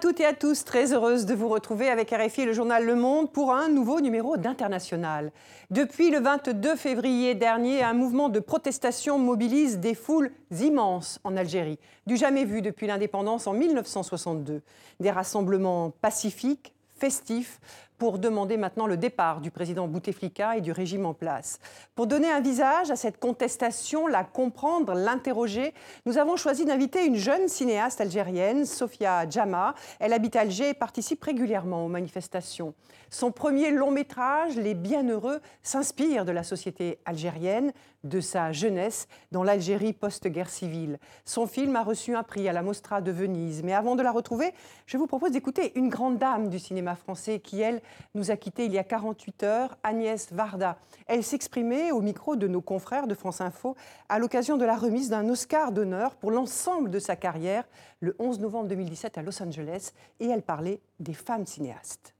toutes et à tous, très heureuse de vous retrouver avec RFI et le journal Le Monde pour un nouveau numéro d'International. Depuis le 22 février dernier, un mouvement de protestation mobilise des foules immenses en Algérie, du jamais vu depuis l'indépendance en 1962. Des rassemblements pacifiques, festifs, pour demander maintenant le départ du président Bouteflika et du régime en place. Pour donner un visage à cette contestation, la comprendre, l'interroger, nous avons choisi d'inviter une jeune cinéaste algérienne, Sofia Djama. Elle habite Alger et participe régulièrement aux manifestations. Son premier long métrage, Les Bienheureux, s'inspire de la société algérienne, de sa jeunesse dans l'Algérie post-guerre civile. Son film a reçu un prix à la Mostra de Venise. Mais avant de la retrouver, je vous propose d'écouter une grande dame du cinéma français qui, elle, nous a quittés il y a 48 heures, Agnès Varda. Elle s'exprimait au micro de nos confrères de France Info à l'occasion de la remise d'un Oscar d'honneur pour l'ensemble de sa carrière le 11 novembre 2017 à Los Angeles et elle parlait des femmes cinéastes.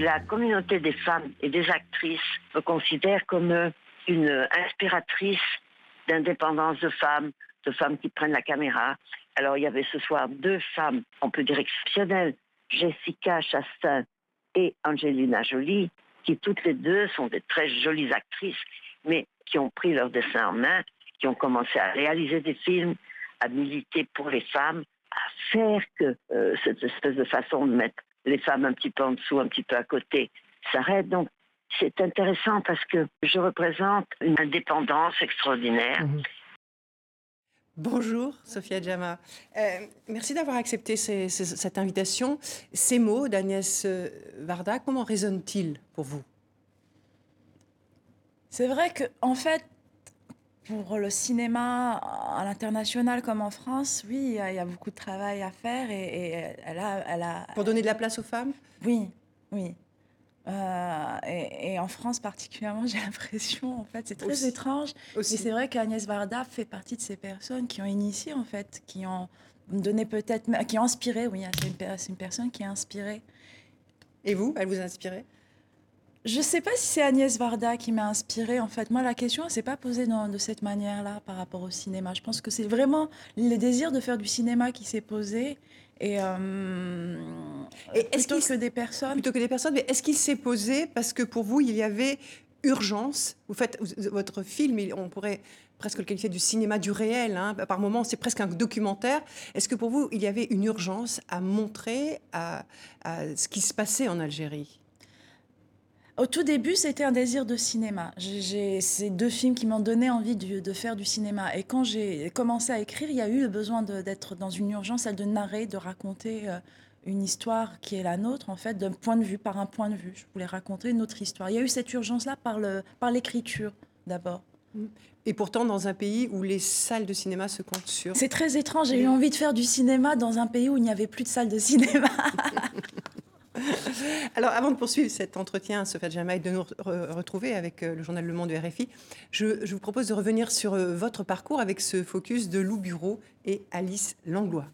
La communauté des femmes et des actrices me considère comme une inspiratrice d'indépendance de femmes, de femmes qui prennent la caméra. Alors il y avait ce soir deux femmes, on peut dire exceptionnelles, Jessica Chastain et Angelina Jolie, qui toutes les deux sont des très jolies actrices, mais qui ont pris leur dessin en main, qui ont commencé à réaliser des films, à militer pour les femmes, à faire que euh, cette espèce de façon de mettre les femmes un petit peu en dessous, un petit peu à côté, s'arrête. Donc c'est intéressant parce que je représente une indépendance extraordinaire. Mhm. Bonjour, Sophia Djama. Euh, merci d'avoir accepté cette invitation. Ces mots d'Agnès euh, Varda, comment résonnent-ils pour vous? C'est vrai que, en fait, pour le cinéma à l'international comme en France, oui, il y, a beaucoup de travail à faire et, elle, a, Pour donner de la place aux femmes? Oui, oui. Euh, et, en France particulièrement, j'ai l'impression, en fait, c'est très étrange. Aussi. Et c'est vrai qu'Agnès Varda fait partie de ces personnes qui ont initié, en fait, qui ont donné peut-être, qui ont inspiré, oui, c'est une, une, personne qui a inspiré. Et vous, elle vous a inspiré? Je ne sais pas si c'est Agnès Varda qui m'a inspirée. En fait, moi, la question, elle s'est pas posée de cette manière-là par rapport au cinéma. Je pense que c'est vraiment le désir de faire du cinéma qui s'est posé. Et, euh, plutôt que des personnes. Plutôt que des personnes. Mais est-ce qu'il s'est posé parce que pour vous, il y avait urgence? Vous faites votre film, on pourrait presque le qualifier du cinéma du réel. Hein. Par moments, c'est presque un documentaire. Est-ce que pour vous, il y avait une urgence à montrer à ce qui se passait en Algérie? Au tout début, c'était un désir de cinéma. J'ai ces deux films qui m'ont donné envie de, faire du cinéma. Et quand j'ai commencé à écrire, il y a eu le besoin d'être dans une urgence, celle de narrer, de raconter euh, une histoire qui est la nôtre, en fait, d'un point de vue, par un point de vue. Je voulais raconter une autre histoire. Il y a eu cette urgence-là par l'écriture, d'abord. Et pourtant, dans un pays où les salles de cinéma se comptent sur... C'est très étrange. J'ai eu envie de faire du cinéma dans un pays où il n'y avait plus de salles de cinéma. Alors, avant de poursuivre cet entretien, Sophia Jama, et de nous retrouver avec euh, le journal Le Monde de RFI, je, vous propose de revenir sur euh, votre parcours avec ce focus de Lou Bureau et Alice Langlois.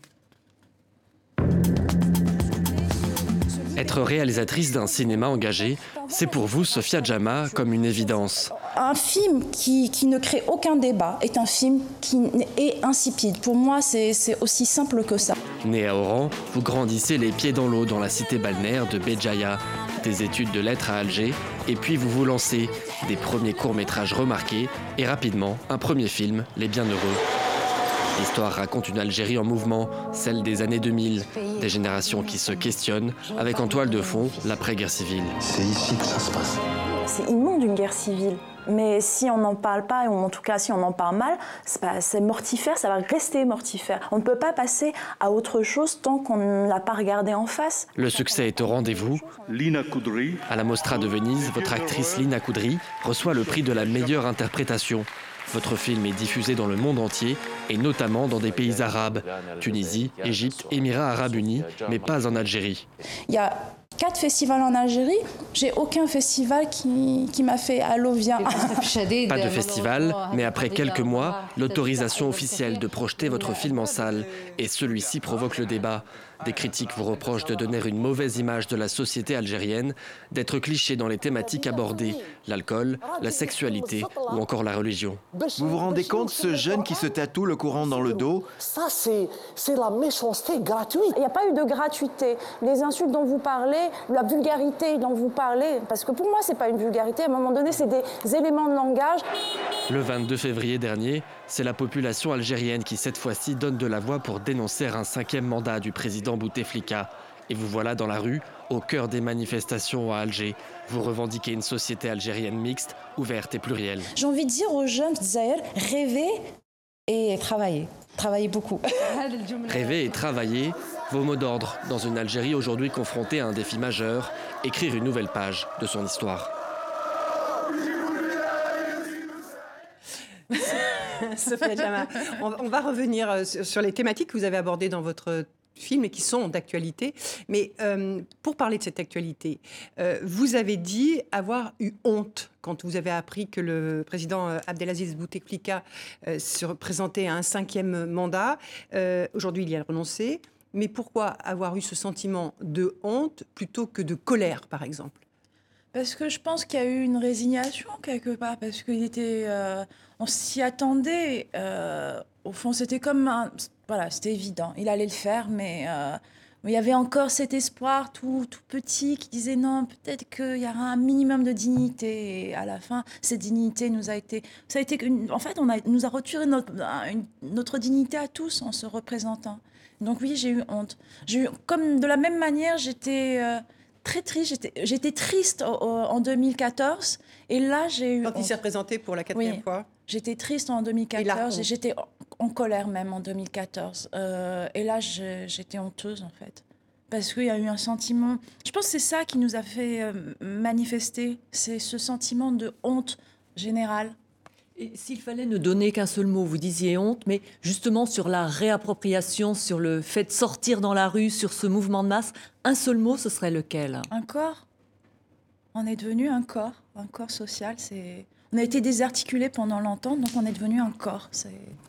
Être réalisatrice d'un cinéma engagé, c'est pour vous, Sophia Jama, comme une évidence. Un film qui, qui, ne crée aucun débat est un film qui est insipide. Pour moi, c'est aussi simple que ça. Né à Oran, vous grandissez les pieds dans l'eau dans la cité balnéaire de Béjaïa, des études de lettres à Alger, et puis vous vous lancez, des premiers courts-métrages remarqués, et rapidement, un premier film, Les Bienheureux. L'histoire raconte une Algérie en mouvement, celle des années 2000, des générations qui se questionnent, avec en toile de fond l'après-guerre civile. C'est ici que ça se passe. C'est immonde une guerre civile. Mais si on n'en parle pas, ou en tout cas si on en parle mal, c'est mortifère, ça va rester mortifère. On ne peut pas passer à autre chose tant qu'on ne l'a pas regardé en face. Le succès est au rendez-vous. Lina Koudry. À la Mostra de Venise, votre actrice Lina Koudry reçoit le prix de la meilleure interprétation. Votre film est diffusé dans le monde entier et notamment dans des pays arabes, Tunisie, Égypte, Émirats arabes unis, mais pas en Algérie. Quatre festivals en Algérie. J'ai aucun festival qui, qui m'a fait Allo, viens. Pas de festival, mais après quelques mois, l'autorisation officielle de projeter votre film en salle. Et celui-ci provoque le débat. Des critiques vous reprochent de donner une mauvaise image de la société algérienne, d'être cliché dans les thématiques abordées, l'alcool, la sexualité ou encore la religion. Vous vous rendez compte, ce jeune qui se tatoue le courant dans le dos? Ça, c'est la méchanceté gratuite. Il n'y a pas eu de gratuité. Les insultes dont vous parlez, la vulgarité dont vous parlez, parce que pour moi, c'est pas une vulgarité. À un moment donné, c'est des éléments de langage. Le 22 février dernier, c'est la population algérienne qui, cette fois-ci, donne de la voix pour dénoncer un cinquième mandat du président Bouteflika. Et vous voilà dans la rue, au cœur des manifestations à Alger. Vous revendiquez une société algérienne mixte, ouverte et plurielle. J'ai envie de dire aux jeunes Zaire, rêvez et travaillez. Travaillez beaucoup. Rêver et travailler, vos mots d'ordre dans une Algérie aujourd'hui confrontée à un défi majeur, écrire une nouvelle page de son histoire. Sophia Jama, on, va revenir euh, sur les thématiques que vous avez abordées dans votre film et qui sont d'actualité. Mais euh, pour parler de cette actualité, euh, vous avez dit avoir eu honte quand vous avez appris que le président Abdelaziz Bouteflika se présentait à un cinquième mandat. Aujourd'hui, il y a renoncé. Mais pourquoi avoir eu ce sentiment de honte plutôt que de colère, par exemple? Parce que je pense qu'il y a eu une résignation quelque part, parce qu'il était on s'y attendait. Euh, au fond, c'était comme un, voilà, c'était évident. Il allait le faire, mais, euh, il y avait encore cet espoir tout, tout petit qui disait non, peut-être qu'il y aura un minimum de dignité. Et à la fin, cette dignité nous a été, ça a été, en fait, on a, nous a retiré notre, notre dignité à tous en se représentant. Donc oui, j'ai eu honte. J'ai eu, comme de la même manière, j'étais euh, très triste. J'étais triste en 2014. Et là, j'ai eu. Quand il s'est représenté pour la quatrième fois J'étais triste en 2014 et, j'étais en colère même en 2014. Euh, et là, j'étais honteuse en fait. Parce qu'il y a eu un sentiment. Je pense que c'est ça qui nous a fait euh, manifester. C'est ce sentiment de honte générale. Et s'il fallait ne donner qu'un seul mot, vous disiez honte, mais justement sur la réappropriation, sur le fait de sortir dans la rue, sur ce mouvement de masse, un seul mot, ce serait lequel? Un corps? On est devenu un corps, un corps social. C'est on a été désarticulé pendant longtemps, donc on est devenu un corps.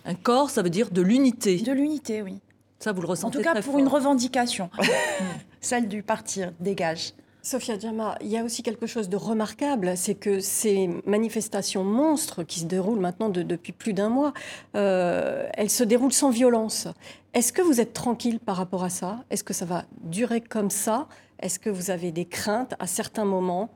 Un corps, ça veut dire de l'unité. De l'unité, oui. Ça, vous le ressentez En tout cas, pour une revendication, celle du parti dégage. Sophia Djama, il y a aussi quelque chose de remarquable, c'est que ces manifestations monstres qui se déroulent maintenant depuis plus d'un mois, euh, elles se déroulent sans violence. Est-ce que vous êtes tranquille par rapport à ça? Est-ce que ça va durer comme ça? Est-ce que vous avez des craintes à certains moments?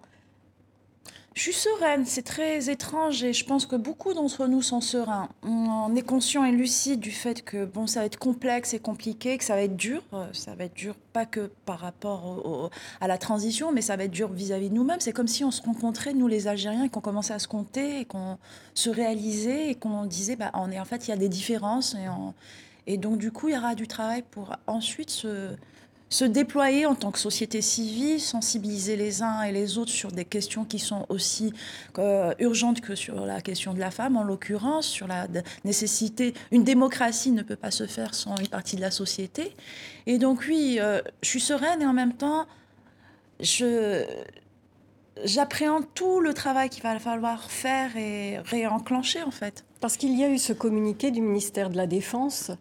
Je suis sereine, c'est très étrange et je pense que beaucoup d'entre nous sont sereins. On est conscient et lucide du fait que bon, ça va être complexe et compliqué, que ça va être dur. Euh, ça va être dur pas que par rapport à la transition, mais ça va être dur vis-à-vis de nous-mêmes. C'est comme si on se rencontrait, nous les Algériens, et qu'on commençait à se compter et qu'on se réalisait et qu'on disait, bah, on est, en fait, il y a des différences. Et, et donc, du coup, il y aura du travail pour ensuite se se déployer en tant que société civile, sensibiliser les uns et les autres sur des questions qui sont aussi euh, urgentes que sur la question de la femme, en l'occurrence, sur la nécessité. Une démocratie ne peut pas se faire sans une partie de la société. Et donc, oui, euh, je suis sereine et en même temps, je. J'appréhende tout le travail qu'il va falloir faire et réenclencher en fait. Parce qu'il y a eu ce communiqué du ministère de la Défense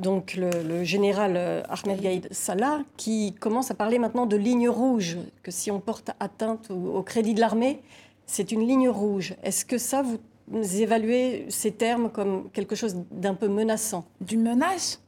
donc le, général euh, Ahmed Gaïd Salah, qui commence à parler maintenant de ligne rouge, que si on porte atteinte au, crédit de l'armée, c'est une ligne rouge. Est-ce que ça, vous évaluez ces termes comme quelque chose d'un peu menaçant? D'une menace?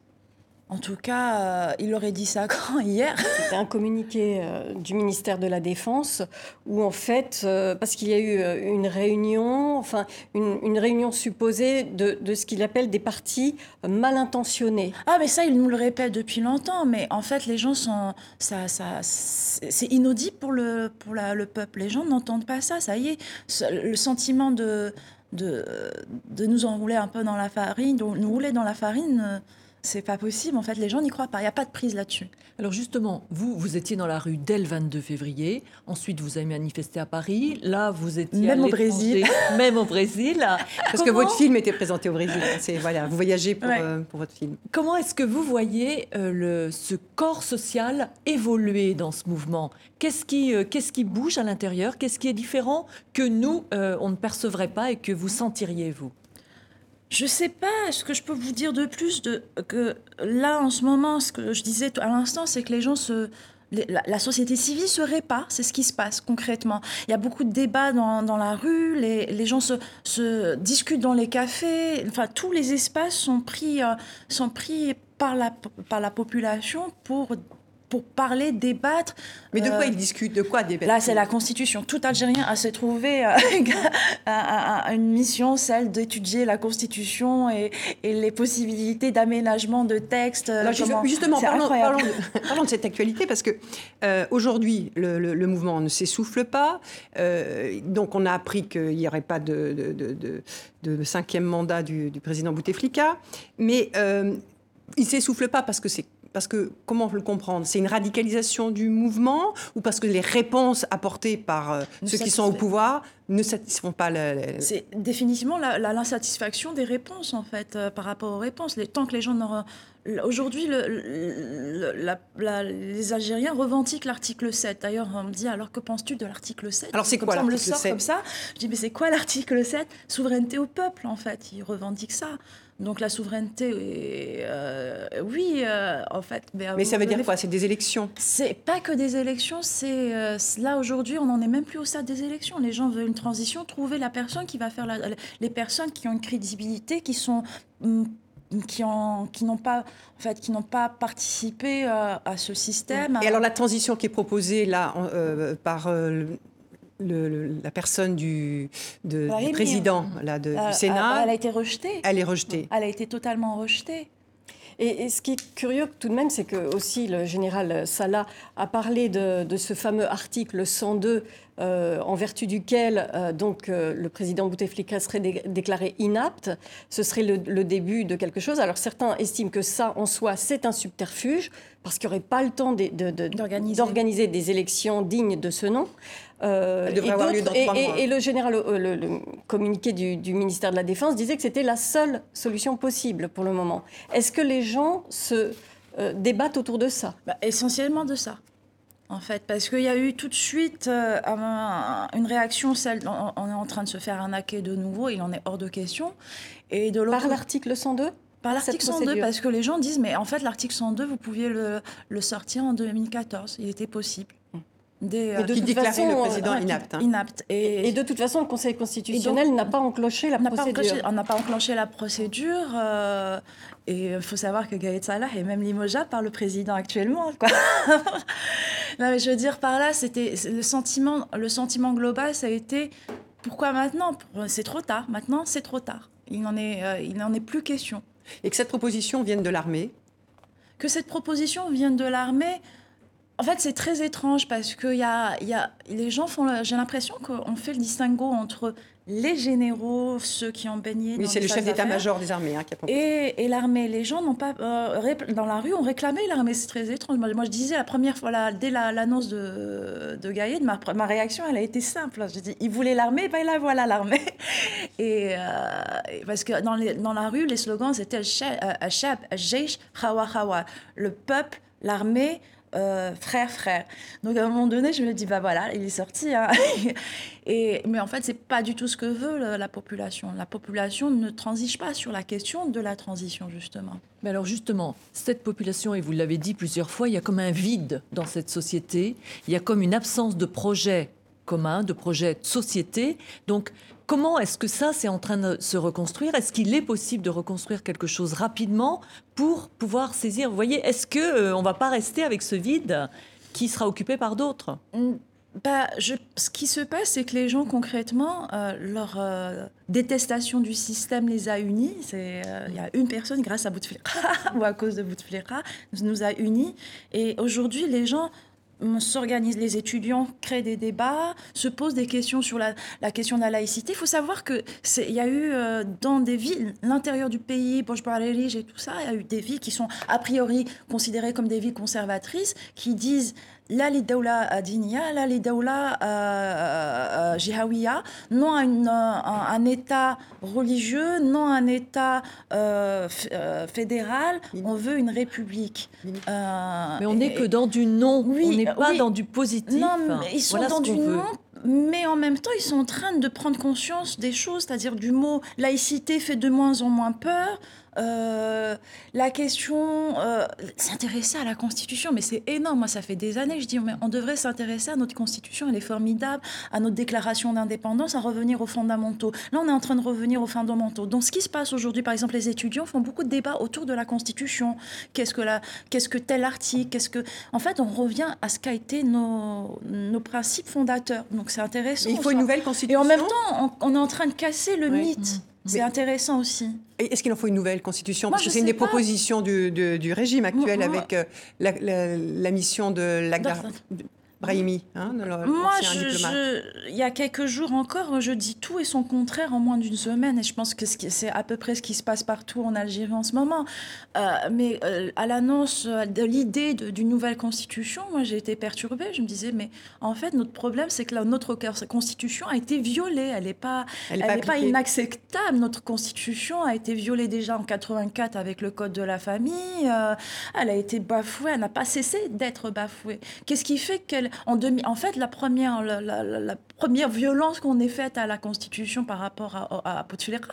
En tout cas, euh, il aurait dit ça quand hier C'était un communiqué euh, du ministère de la Défense où, en fait, euh, parce qu'il y a eu une réunion, enfin, une, réunion supposée de, ce qu'il appelle des partis mal intentionnés. Ah, mais ça, il nous le répète depuis longtemps. Mais en fait, les gens sont. Ça, ça, c'est inaudible pour, le, pour le peuple. Les gens n'entendent pas ça. Ça y est. Le sentiment de, de, de nous enrouler un peu dans la farine, de nous rouler dans la farine c'est pas possible. En fait, les gens n'y croient pas. Il n'y a pas de prise là-dessus. Alors justement, vous, vous étiez dans la rue dès le 22 février. Ensuite, vous avez manifesté à Paris. Là, vous étiez même au Brésil. même au Brésil. Parce que votre film était présenté au Brésil. C'est voilà, vous voyagez pour, euh, pour votre film. Comment est-ce que vous voyez euh, le, ce corps social évoluer dans ce mouvement? Qu'est-ce qui, euh, qu'est-ce qui bouge à l'intérieur? Qu'est-ce qui est différent que nous, on ne percevrait pas et que vous sentiriez vous? Je sais pas ce que je peux vous dire de plus de que là en ce moment, ce que je disais à l'instant, c'est que les gens se la, société civile se répare, c'est ce qui se passe concrètement. Il y a beaucoup de débats dans, dans la rue, les, les gens se, se, discutent dans les cafés, enfin tous les espaces sont pris, euh, sont pris par, la, par la population pour pour parler, débattre. Mais de quoi euh, ils discutent? De quoi débattre Là, c'est la Constitution. Tout Algérien a se trouvé euh, à, une mission, celle d'étudier la Constitution et, les possibilités d'aménagement de textes. Euh, justement, parlons, parlons, de, cette actualité parce que aujourd'hui, le, mouvement ne s'essouffle pas. donc, on a appris qu'il n'y aurait pas de, de, cinquième mandat du, du président Bouteflika. Mais il ne s'essouffle pas parce que c'est parce que, comment le comprendre? C'est une radicalisation du mouvement ou parce que les réponses apportées par euh, ceux qui sont au pouvoir ne satisfont pas le... C'est définitivement l'insatisfaction des réponses, en fait, euh, par rapport aux réponses. Les, tant que les gens n'auront... Aujourd'hui, le, les Algériens revendiquent l'article 7. D'ailleurs, on me dit, alors que penses-tu de l'article 7 Alors c'est quoi l'article 7 comme ça. Je dis, mais c'est quoi l'article 7 Souveraineté au peuple, en fait. Ils revendiquent ça. Donc la souveraineté, euh, oui, euh, en fait. Mais, ça veut dire quoi? C'est des élections C'est pas que des élections. C'est euh, là aujourd'hui, on n'en est même plus au stade des élections. Les gens veulent une transition, trouver la personne qui va faire la, les personnes qui ont une crédibilité, qui sont mm, qui ont qui n'ont pas en fait qui n'ont pas participé à ce système. Et alors la transition qui est proposée là par la personne du, président là, du Sénat. Elle a été rejetée. Elle est rejetée. Elle a été totalement rejetée. Et, ce qui est curieux tout de même, c'est que aussi le général Salah a parlé de, de ce fameux article 102 euh, en vertu duquel euh, donc euh, le président Bouteflika serait déclaré inapte. Ce serait le, début de quelque chose. Alors certains estiment que ça, en soi, c'est un subterfuge parce qu'il n'y aurait pas le temps d'organiser des élections dignes de ce nom. Et, et, le général, le, communiqué du, ministère de la Défense disait que c'était la seule solution possible pour le moment. Est-ce que les gens se débattent autour de ça? Bah, Essentiellement de ça en fait, parce qu'il y a eu tout de suite euh, une réaction, celle, on, est en train de se faire arnaquer de nouveau, il en est hors de question. Et de Par l'article 102 par l'article 102, parce que les gens disent, mais en fait, l'article 102, vous pouviez le, le, sortir en 2014, il était possible. Des, de qui déclarait le président inapte. Hein. inapte. Et, et, de toute façon, le Conseil constitutionnel n'a pas enclenché la procédure. on n'a pas enclenché la procédure. Euh, et il faut savoir que Gaët Salah est même limogeable par le président actuellement. Quoi. non, mais je veux dire par là, c'était le sentiment, le sentiment global, ça a été pourquoi maintenant? C'est trop tard. Maintenant, c'est trop tard. Il n'en est, euh, il n'en est plus question. Et que cette proposition vienne de l'armée? Que cette proposition vienne de l'armée, en fait, c'est très étrange parce que y a, y a, les gens font. J'ai l'impression qu'on fait le distinguo entre les généraux, ceux qui ont baigné. Oui, c'est le chef d'état-major des armées hein, qui a Et, et l'armée. Les gens n'ont pas. Euh, dans la rue, ont réclamé l'armée. C'est très étrange. Moi, je disais la première fois, dès l'annonce de, de Gaïd, ma, ma, réaction, elle a été simple. Je dis il voulait l'armée, ben là, voilà l'armée. Et, euh, parce que dans, les, dans, la rue, les slogans, c'était Shab, Jeish, Hawa, Hawa. Le peuple, l'armée. Euh, frère, frère. Donc à un moment donné, je me dis, bah voilà, il est sorti. Hein. Et, mais en fait, c'est pas du tout ce que veut la population. La population ne transige pas sur la question de la transition, justement. Mais alors justement, cette population, et vous l'avez dit plusieurs fois, il y a comme un vide dans cette société, il y a comme une absence de projet commun, de projet de société. Donc Comment est-ce que ça, c'est en train de se reconstruire? Est-ce qu'il est possible de reconstruire quelque chose rapidement pour pouvoir saisir? Vous voyez, est-ce que euh, on va pas rester avec ce vide qui sera occupé par d'autres? Bah, ce qui se passe, c'est que les gens, concrètement, euh, leur euh, détestation du système les a unis. Il y a une personne, grâce à Bouteflika, ou à cause de Bouteflika, nous a unis. Et aujourd'hui, les gens s'organisent, les étudiants créent des débats, se posent des questions sur la, question de la laïcité. Il faut savoir qu'il y a eu euh, dans des villes, l'intérieur du pays, Bojbarelij et tout ça, il y a eu des villes qui sont a priori considérées comme des villes conservatrices, qui disent la للدولة دينية لا لدولة جهوية non un, un, État religieux non un État euh, euh, fédéral on veut une république euh, mais on n'est que dans du non on n'est pas dans du positif non mais ils sont dans du non mais en même temps, ils sont en train de prendre conscience des choses, c'est-à-dire du mot laïcité fait de moins en moins peur. euh, la question, euh, s'intéresser à la Constitution, mais c'est énorme. Moi, ça fait des années que je dis, mais on devrait s'intéresser à notre Constitution, elle est formidable, à notre déclaration d'indépendance, à revenir aux fondamentaux. Là, on est en train de revenir aux fondamentaux. Donc, ce qui se passe aujourd'hui, par exemple, les étudiants font beaucoup de débats autour de la Constitution. Qu'est-ce que, la, qu'est-ce que tel article Qu'est-ce que... En fait, on revient à ce qu'a été nos, nos principes fondateurs. Donc, c'est intéressant. il faut une nouvelle Constitution. Et en même temps, on, est en train de casser le mythe. C'est intéressant aussi. Est-ce qu'il en faut une nouvelle constitution? Parce que c'est une des propositions du, du, régime actuel avec euh, la, la, mission de la, Brahimi, hein, Moi, il y a quelques jours encore, je dis tout et son contraire en moins d'une semaine. Et je pense que c'est à peu près ce qui se passe partout en Algérie en ce moment. Euh, mais euh, à l'annonce de l'idée d'une nouvelle constitution, moi, j'ai été perturbée. Je me disais, mais en fait, notre problème, c'est que notre constitution a été violée. Elle n'est pas, elle pas, pas, inacceptable. Notre constitution a été violée déjà en 84 avec le code de la famille. Euh, elle a été bafouée. Elle n'a pas cessé d'être bafouée. Qu'est-ce qui fait qu'elle en, en fait, la première, la, première violence qu'on ait faite à la Constitution par rapport à, à,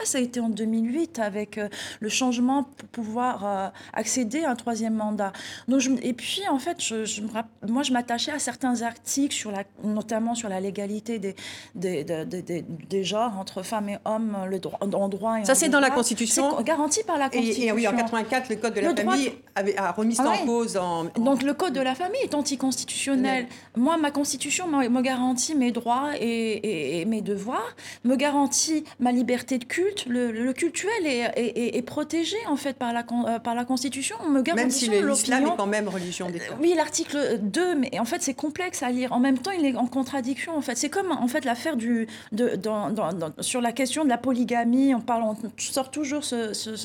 ça a été en 2008 avec euh, le changement pour pouvoir euh, accéder à un troisième mandat. Donc, et puis, en fait, je, moi, je m'attachais à certains articles, sur la, notamment sur la légalité des, des, des, des, genres entre femmes et hommes, le droit, en droit et Ça, c'est dans la Constitution C'est garanti par la Constitution. Et, oui, en 84, le Code de la famille avait, a remis ça en cause. En, Donc, le Code de la famille est anticonstitutionnel moi, ma constitution me garantit mes droits et, mes devoirs, me garantit ma liberté de culte. Le, cultuel est, protégé, en fait, par la, euh, par la constitution. On me garantit même si l'islam est quand même religion d'État. oui, l'article 2, mais en fait, c'est complexe à lire. En même temps, il est en contradiction, en fait. C'est comme, en fait, l'affaire du... De, dans, sur la question de la polygamie, on, parle, on sort toujours ce, ce,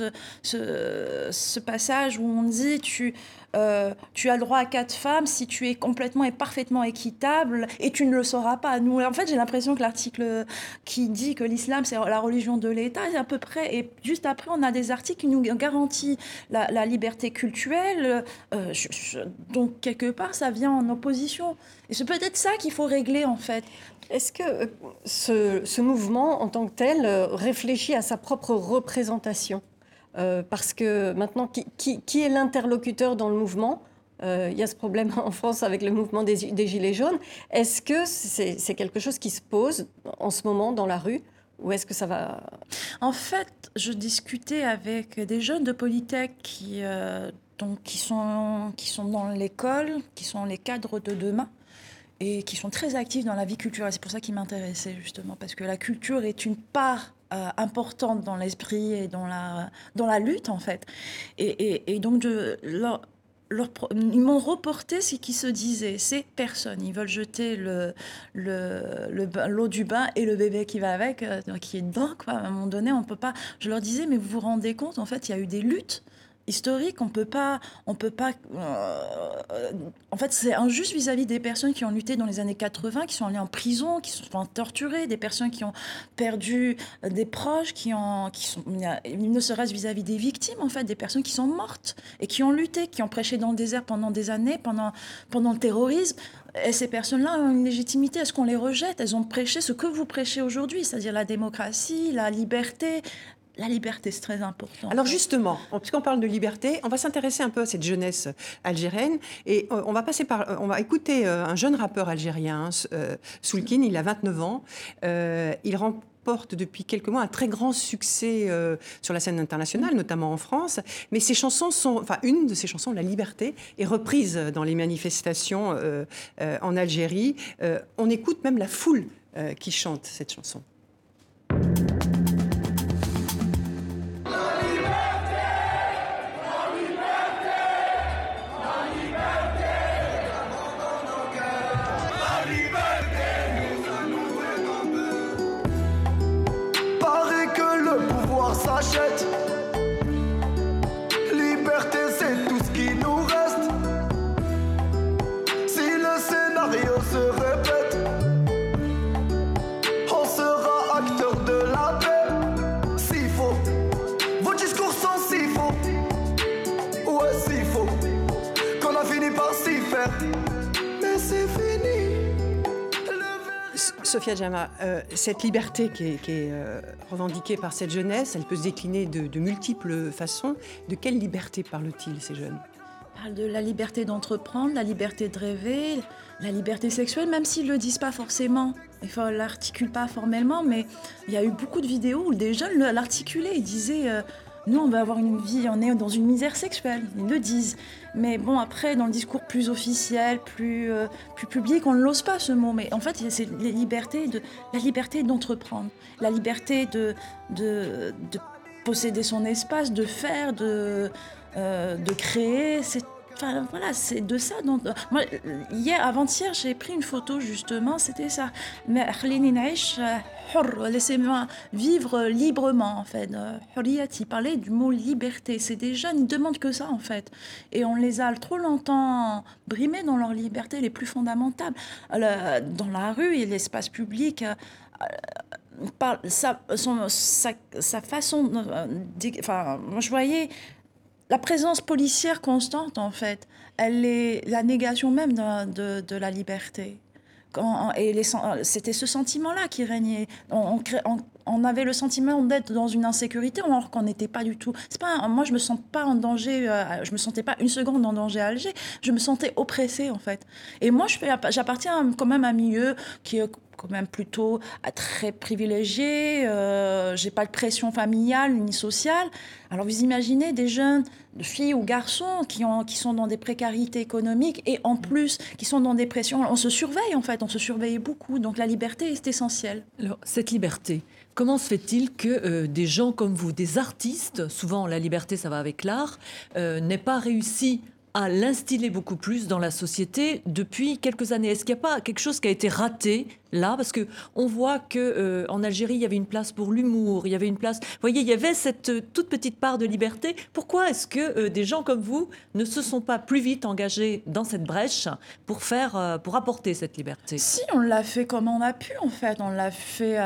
ce, ce passage où on dit, tu... Euh, tu as le droit à quatre femmes si tu es complètement et parfaitement équitable et tu ne le sauras pas. Nous, en fait, j'ai l'impression que l'article qui dit que l'islam c'est la religion de l'État est à peu près. Et juste après, on a des articles qui nous garantissent la, liberté culturelle. Euh, donc quelque part, ça vient en opposition. Et c'est peut-être ça qu'il faut régler en fait. Est-ce que euh, ce, ce, mouvement, en tant que tel, réfléchit à sa propre représentation? Euh, parce que maintenant, qui, est l'interlocuteur dans le mouvement euh, Il y a ce problème en France avec le mouvement des, Gilets jaunes. Est-ce que c'est quelque chose qui se pose en ce moment dans la rue ou est-ce que ça va? En fait, je discutais avec des jeunes de Polytech euh, qui sont dans l'école, qui sont les cadres de demain et qui sont très actifs dans la vie culturelle. C'est pour ça qu'ils m'intéressaient justement, parce que la culture est une part euh, importante dans l'esprit et dans la, dans la lutte, en fait. Et, et, donc, je, leur, leur, ils m'ont reporté ce qui se disait. C'est personne. Ils veulent jeter le, l'eau le, du bain et le bébé qui va avec, euh, qui est dedans. Quoi. À un moment donné, on peut pas. Je leur disais, mais vous vous rendez compte, en fait, il y a eu des luttes historique. On peut pas, on peut pas. Euh, en fait, c'est injuste vis-à-vis des personnes qui ont lutté dans les années 80, qui sont allées en prison, qui sont torturées, des personnes qui ont perdu des proches, qui ont, qui sont, ne serait-ce vis-à-vis des victimes, en fait, des personnes qui sont mortes et qui ont lutté, qui ont prêché dans le désert pendant des années, pendant, pendant le terrorisme. Et ces personnes-là ont une légitimité. Est-ce qu'on les rejette? Elles ont prêché ce que vous prêchez aujourd'hui, c'est-à-dire la démocratie, la liberté, la liberté, c'est très important. Alors justement, puisqu'on parle de liberté, on va s'intéresser un peu à cette jeunesse algérienne et euh, on va passer par, euh, on va écouter euh, un jeune rappeur algérien, Soulkin, il a 29 ans, il remporte depuis quelques mois un très grand succès sur la scène internationale, notamment en France. Mais ses chansons sont, enfin, une de ses chansons, La Liberté, est reprise dans les manifestations en Algérie. on écoute même la foule qui chante cette chanson. mais c'est fini. Sophia Jama, euh, cette liberté qui est, euh, revendiquée par cette jeunesse, elle peut se décliner de, multiples façons. De quelle liberté parlent-ils ces jeunes? Parle de la liberté d'entreprendre, la liberté de rêver, la liberté sexuelle, même s'ils ne le disent pas forcément. Enfin, ils ne l'articulent pas formellement, mais il y a eu beaucoup de vidéos où des jeunes l'articulaient. Ils disaient euh, nous, on va avoir une vie, on est dans une misère sexuelle. Ils le disent. Mais bon, après, dans le discours plus officiel, plus, euh, public, on ne l'ose pas ce mot. Mais en fait, c'est la liberté d'entreprendre, la liberté de, de, de posséder son espace, de faire, de, euh, créer. Enfin, voilà, c'est de ça dont. Hier, avant-hier, j'ai pris une photo, justement, c'était ça. Mais euh, laissez-moi vivre librement, en fait. Euh, il parlait du mot liberté. C'est des jeunes, ils demandent que ça, en fait. Et on les a trop longtemps brimés dans leur liberté les plus fondamentales. Dans la rue et l'espace public. Euh, par sa, sa façon. Enfin, moi, je voyais la présence policière constante, en fait, elle est la négation même de, de- la liberté. Et sen- c'était ce sentiment-là qui régnait. On avait le sentiment d'être dans une insécurité alors qu'on n'était pas du tout. C'est pas, un- moi, je me sens pas en danger. euh, je me sentais pas une seconde en danger à Alger. Je me sentais oppressée en fait. Et moi, je fais, j'appartiens quand même à un milieu qui est quand même plutôt euh, très privilégié. Euh, j'ai pas de pression familiale ni sociale. Alors vous imaginez des jeunes, de filles ou garçons qui, ont, qui sont dans des précarités économiques et en plus qui sont dans des pressions. On se surveille en fait, on se surveille beaucoup. Donc la liberté est essentielle. Alors, cette liberté, comment se fait-il que euh, des gens comme vous, des artistes, souvent la liberté ça va avec l'art, euh, n'aient pas réussi à l'instiller beaucoup plus dans la société depuis quelques années? Est-ce qu'il n'y a pas quelque chose qui a été raté là Parce que on voit que euh, en Algérie, il y avait une place pour l'humour, il y avait une place. Vous voyez, il y avait cette euh, toute petite part de liberté. Pourquoi est-ce que euh, des gens comme vous ne se sont pas plus vite engagés dans cette brèche pour faire, pour apporter cette liberté? Si, on l'a fait comme on a pu, en fait. On l'a fait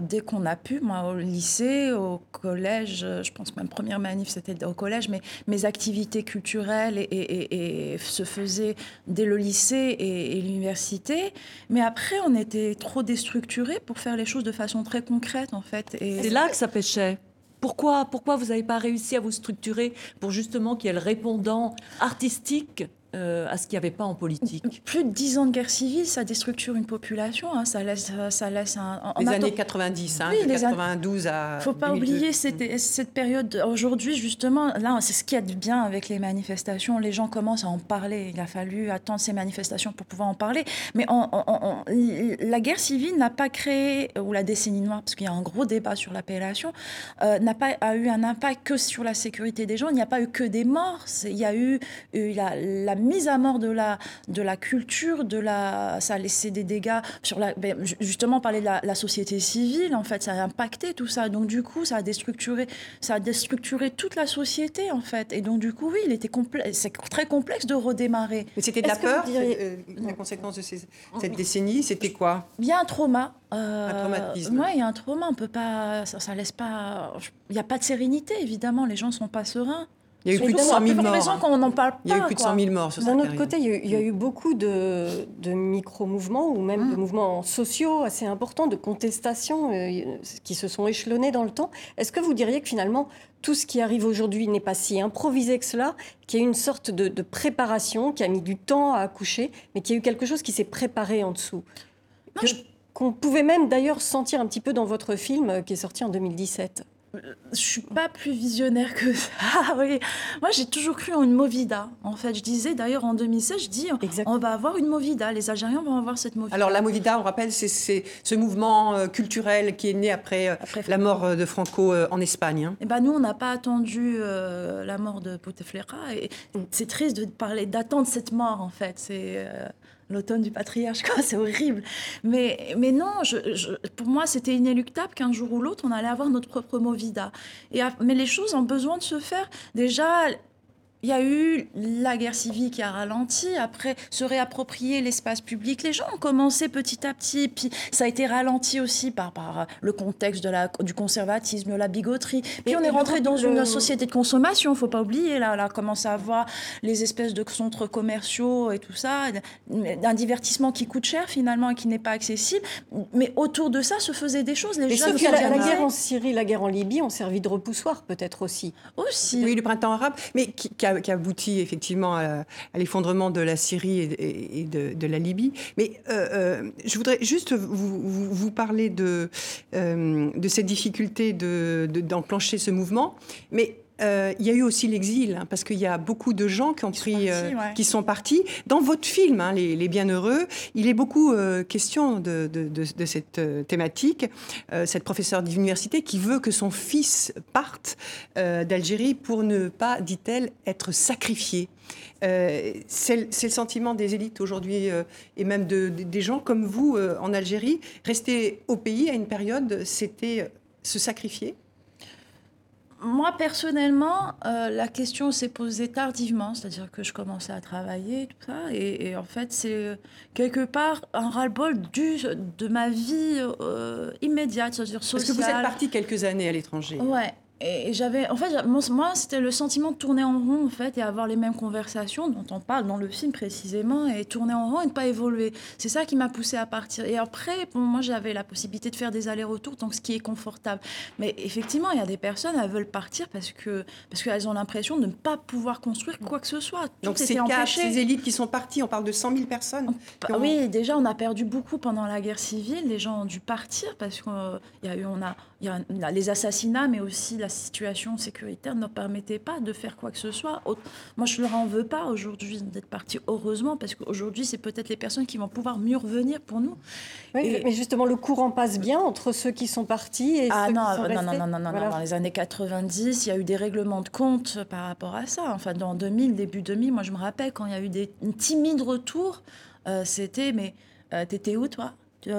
dès qu'on a pu. Moi, au lycée, au collège, je pense même première manif, c'était au collège, mais mes activités culturelles et, se faisaient dès le lycée et, et l'université. Mais après, on était trop déstructurés pour faire les choses de façon très concrète, en fait. Et C'est là que ça pêchait. Pourquoi, pourquoi vous n'avez pas réussi à vous structurer pour justement qu'il y ait le répondant artistique euh, à ce qu'il n'y avait pas en politique Plus de dix ans de guerre civile, ça déstructure une population. hein. Ça laisse, ça laisse un. Les années 90, hein, Oui, de les an- 92 à. faut pas 2002. oublier cette, cette période. Aujourd'hui, justement, là, c'est ce qu'il y a de bien avec les manifestations. Les gens commencent à en parler. Il a fallu attendre ces manifestations pour pouvoir en parler. Mais on- on- on- on- la guerre civile n'a pas créé, ou la décennie noire, parce qu'il y a un gros débat sur l'appellation, euh, n'a pas a eu un impact que sur la sécurité des gens. Il n'y a pas eu que des morts. Il y a eu, eu la, la mise à mort de la, de la culture, de la, ça a laissé des dégâts sur la. ben, ju- justement, parler de la, la société civile, en fait, ça a impacté tout ça. Donc, du coup, ça a déstructuré, ça a déstructuré toute la société, en fait. Et donc, du coup, oui, il était. C'est très complexe de redémarrer. Mais c'était de la peur, diriez- euh, la conséquence de ces- cette décennie, c'était quoi? Il y a un trauma. euh, Un traumatisme. ouais, il y a un trauma. On peut pas. Ça, ça laisse pas. Il n'y a pas de sérénité, évidemment. Les gens sont pas sereins. Il y a eu plus de pour 100 000 cette morts. hein. qu'on n'en parle pas. Il y a eu plus de quoi. 100 000 morts sur D'un autre côté, il y, a eu, il y a eu beaucoup de, de micro-mouvements ou même Mm. de mouvements sociaux assez importants, de contestations euh, qui se sont échelonnés dans le temps. Est-ce que vous diriez que finalement, tout ce qui arrive aujourd'hui n'est pas si improvisé que cela, qu'il y a eu une sorte de, de préparation, qui a mis du temps à accoucher, mais qu'il y a eu quelque chose qui s'est préparé en dessous? Non, Que- je- Qu'on pouvait même d'ailleurs sentir un petit peu dans votre film euh, qui est sorti en 2017. Je suis pas plus visionnaire que ça. Ah oui. Moi, j'ai toujours cru en une movida. En fait, je disais d'ailleurs en 2016, je dis, on va avoir une movida. Les Algériens vont avoir cette movida. Alors la Movida, on rappelle, c'est- ce mouvement euh, culturel qui est né après, euh, Après la mort euh, de Franco en Espagne. hein. Eh ben, nous, on n'a pas attendu euh, la mort de Bouteflika. Et c'est triste de parler, d'attendre cette mort, en fait. C'est euh, l'automne du patriarche, quoi. C'est horrible. Mais, mais non, pour moi, c'était inéluctable qu'un jour ou l'autre, on allait avoir notre propre Movida. Et, mais les choses ont besoin de se faire. Déjà, il y a eu la guerre civile qui a ralenti, après se réapproprier l'espace public. Les gens ont commencé petit à petit, puis ça a été ralenti aussi par, par le contexte de la, du conservatisme, de la bigoterie. Puis on est rentré dans une société de consommation, faut pas oublier, là, là, commence à avoir les espèces de centres commerciaux et tout ça, un divertissement qui coûte cher finalement et qui n'est pas accessible. Mais autour de ça se faisaient des choses. Les gens la, la guerre en Syrie, la guerre en Libye ont servi de repoussoir peut-être aussi. Aussi. Oui, le printemps arabe, mais qui, qui qui aboutit effectivement à, l'effondrement de la Syrie et, de, la Libye. Mais euh, euh, je voudrais juste vous, parler de, euh, de cette difficulté d'enclencher ce mouvement. Mais euh, il y a eu aussi l'exil, hein, parce qu'il y a beaucoup de gens qui ont pris, euh, qui sont partis. Dans votre film, hein, les, Bienheureux, il est beaucoup euh, question de, cette thématique. cette professeure d'université qui veut que son fils parte d'Algérie pour ne pas, dit-elle, être sacrifié. c'est le sentiment des élites aujourd'hui et même des gens comme vous en Algérie. Rester au pays à une période, c'était se sacrifier? Moi, personnellement, euh, la question s'est posée tardivement, c'est-à-dire que je commençais à travailler, tout ça, et, en fait, c'est euh, quelque part un ras-le-bol de ma vie euh, immédiate, c'est-à-dire sociale. Parce que vous êtes parti quelques années à l'étranger. Ouais, et j'avais, en fait, moi, c'était le sentiment de tourner en rond, en fait, et avoir les mêmes conversations dont on parle dans le film précisément, et tourner en rond et ne pas évoluer. C'est ça qui m'a poussé à partir. Et après, bon, moi, j'avais la possibilité de faire des allers-retours, donc ce qui est confortable. Mais effectivement, il y a des personnes, elles veulent partir parce que parce qu'elles ont l'impression de ne pas pouvoir construire quoi que ce soit. Tout donc ces ces élites qui sont parties, on parle de 100 000 personnes. Oui, déjà, on a perdu beaucoup pendant la guerre civile. Les gens ont dû partir parce qu'il y a eu, on a, y a les assassinats, mais aussi la situation sécuritaire ne permettait pas de faire quoi que ce soit. Moi, je ne leur en veux pas aujourd'hui d'être partis, heureusement, parce qu'aujourd'hui, c'est peut-être les personnes qui vont pouvoir mieux revenir pour nous. Oui, mais justement, le courant passe bien entre ceux qui sont partis et ah ceux non, qui sont non, restés. Non, non, non, non, non, dans les années 90, il y a eu des règlements de compte par rapport à ça. Enfin, dans 2000, début 2000, moi, je me rappelle quand il y a eu des timides retours, euh, c'était, mais euh, t'étais où, toi?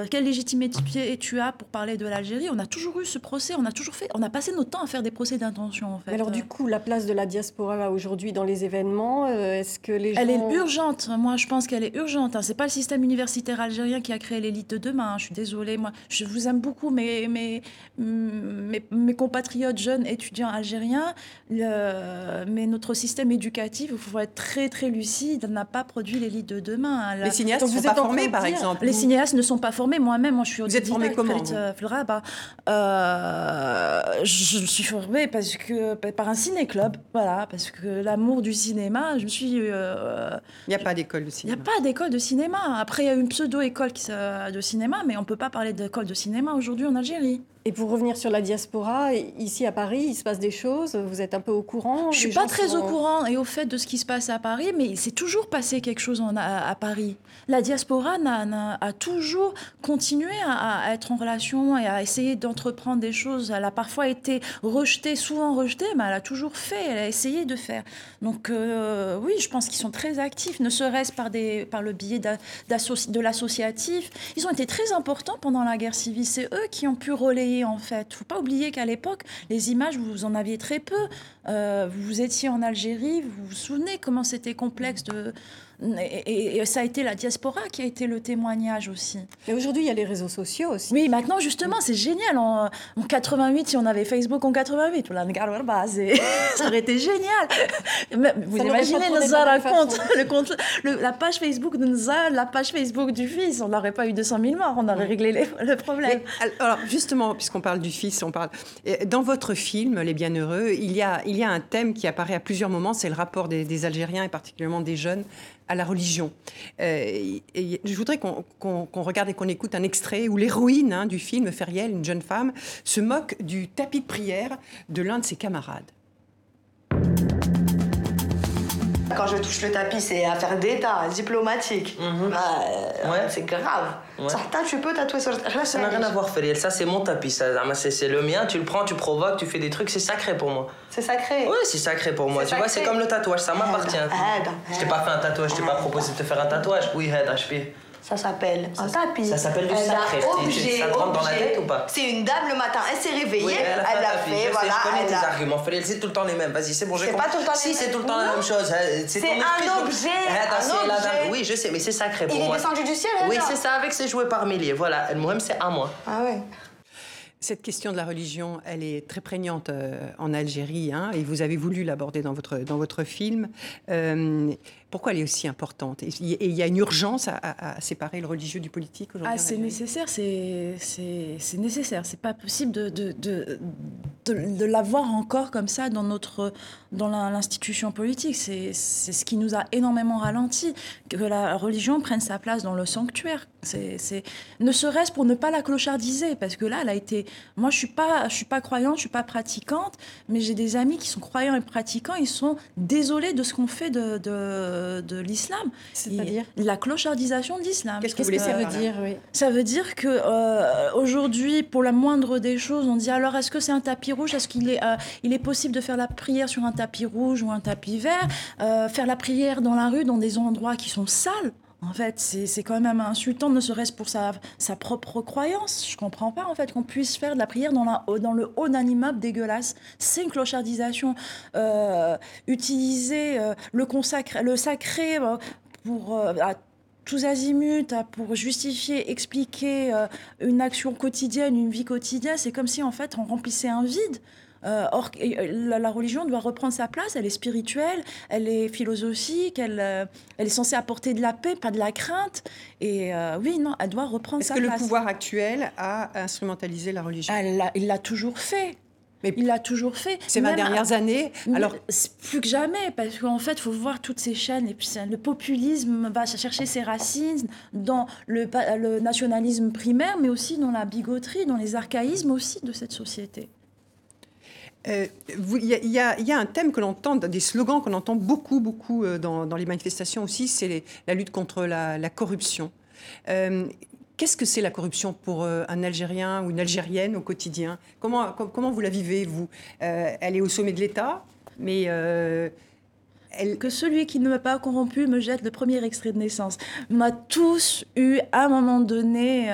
Quelle légitimité tu as pour parler de l'Algérie? On a toujours eu ce procès, on a toujours fait, on a passé notre temps à faire des procès d'intention en fait. alors du coup, la place de la diaspora aujourd'hui dans les événements, euh, est-ce que les gens... Elle est urgente. Moi, je pense qu'elle est urgente. Hein. C'est pas le système universitaire algérien qui a créé l'élite de demain. Hein. Je suis désolée. Moi, je vous aime beaucoup, mais mes, mes, mes compatriotes jeunes étudiants algériens, mais notre système éducatif, il faut être très très lucide, n'a pas produit l'élite de demain. Hein. Les cinéastes ne sont pas formés, par exemple. Les cinéastes ne sont pas formée. Moi-même, moi, je suis Vous êtes formée comment euh, bah, euh, je, me suis formée parce que, par un ciné-club, voilà, parce que l'amour du cinéma, je me suis... Euh, il n'y a pas d'école de cinéma. Il n'y a pas d'école de cinéma. Après, il y a une pseudo-école de cinéma, mais on ne peut pas parler d'école de cinéma aujourd'hui en Algérie. Et pour revenir sur la diaspora, ici à Paris, il se passe des choses, vous êtes un peu au courant Je ne suis pas très au courant et au fait de ce qui se passe à Paris, mais il s'est toujours passé quelque chose en, à, Paris. La diaspora a, toujours continué à, être en relation et à essayer d'entreprendre des choses. Elle a parfois été rejetée, souvent rejetée, mais elle a toujours fait, elle a essayé de faire. Donc euh, oui, je pense qu'ils sont très actifs, ne serait-ce par, par le biais de l'associatif. Ils ont été très importants pendant la guerre civile. C'est eux qui ont pu relayer en fait. Faut pas oublier qu'à l'époque, les images, vous en aviez très peu. Euh, vous étiez en Algérie, vous vous souvenez comment c'était complexe de, et, ça a été la diaspora qui a été le témoignage aussi. Et aujourd'hui, il y a les réseaux sociaux aussi. Oui, maintenant, justement, c'est génial. En, 88, si on avait Facebook en 88, ça aurait été génial. Vous imaginez Nazar compte, le compte la page Facebook de Nazar, la page Facebook du fils. On n'aurait pas eu 200 000 morts, on aurait réglé le problème. alors, justement, puisqu'on parle du fils, on parle. Dans votre film, Les Bienheureux, il y a, il y a un thème qui apparaît à plusieurs moments c'est le rapport des, des Algériens et particulièrement des jeunes à la religion. Euh, et je voudrais qu'on regarde et qu'on écoute un extrait où l'héroïne hein, du film, Feriel, une jeune femme, se moque du tapis de prière de l'un de ses camarades. Quand je touche le tapis, c'est affaire d'État, diplomatique. Mhm. Bah, euh, ouais. C'est grave. Ça, tu peux tatouer sur Ça n'a rien à voir, Feriel. Ça, c'est mon tapis. C'est le mien. Tu le prends, tu provoques, tu fais des trucs. C'est sacré pour moi. C'est sacré Oui, c'est sacré pour moi. Tu vois, c'est comme le tatouage. Ça m'appartient. Je t'ai pas fait un tatouage. Je t'ai pas proposé de te faire un tatouage. Oui, je Ça s'appelle un tapis. Ça s'appelle du Elle a sacré. objet, ça te rentre dans la tête ou pas C'est une dame le matin, elle s'est réveillée, Oui, elle, a a fait un tapis. fait, je voilà. sais, je connais elle tes a- arguments. C'est tout le temps les mêmes. Vas-y, c'est bon, j'ai C'est compris. pas tout le temps Si, c'est tout le temps la même chose. C'est un objet, Eh, attends, un objet. dame- Oui, je sais, mais c'est sacré pour Il est moi. descendu du ciel, Oui, c'est ça, avec ses jouets par milliers. Voilà, moi-même, c'est à moi. Ah ouais. Cette question de la religion, elle est très prégnante euh, en Algérie, hein, et vous avez voulu l'aborder dans votre, dans votre film. Euh, pourquoi elle est aussi importante Et il y- et il y a une urgence à, à- à séparer le religieux du politique aujourd'hui Ah, c'est nécessaire, c'est c'est- nécessaire. C'est pas possible de, de, de, de, de l'avoir encore comme ça dans notre dans l'institution politique. C'est ce qui nous a énormément ralenti, que la religion prenne sa place dans le sanctuaire. C'est c'est- ne serait-ce pour ne pas la clochardiser, parce que là, elle a été. Moi, je suis pas, je suis pas croyante, je suis pas pratiquante, mais j'ai des amis qui sont croyants et pratiquants. Ils sont désolés de ce qu'on fait de, de, de l'islam. C'est-à-dire la clochardisation de l'islam. Qu'est-ce que vous ça veut dire, oui. Ça veut dire que euh, aujourd'hui, pour la moindre des choses, on dit alors est-ce que c'est un tapis rouge? Est-ce qu'il est, euh, il est possible de faire la prière sur un tapis rouge ou un tapis vert? Euh, Faire la prière dans la rue, dans des endroits qui sont sales? En fait, c'est quand même insultant, ne serait-ce pour sa, sa propre croyance. Je comprends pas, en fait, qu'on puisse faire de la prière dans, la, dans le haut d'un immeuble dégueulasse. C'est une clochardisation. Euh, utiliser euh, le, consacré, le sacré euh, pour, à tous azimuts, pour justifier, expliquer une action quotidienne, une vie quotidienne, c'est comme si, en fait, on remplissait un vide. Euh, or, euh, la, la religion doit reprendre sa place, elle est spirituelle, elle est philosophique, elle, euh, elle est censée apporter de la paix, pas de la crainte. Et euh, oui, non, elle doit reprendre Est-ce sa que le place. pouvoir actuel a instrumentalisé la religion? Elle il l'a toujours fait. il l'a toujours fait. Ces 20 Même dernières à- années, Mais alors- plus que jamais, parce qu'en fait, il faut voir toutes ces chaînes. Et puis, le populisme va chercher ses racines dans le, le nationalisme primaire, mais aussi dans la bigoterie, dans les archaïsmes aussi de cette société. Euh, Il y, a- un thème que l'on entend, des slogans qu'on entend beaucoup, beaucoup euh, dans, les manifestations aussi, c'est la lutte contre la, corruption. Euh, Qu'est-ce que c'est la corruption pour un Algérien ou une Algérienne au quotidien? Comment, com- comment vous la vivez, vous? Elle est au sommet de l'État, mais. Que celui qui ne m'a pas corrompu me jette le premier extrait de naissance. On a tous eu, à un moment donné,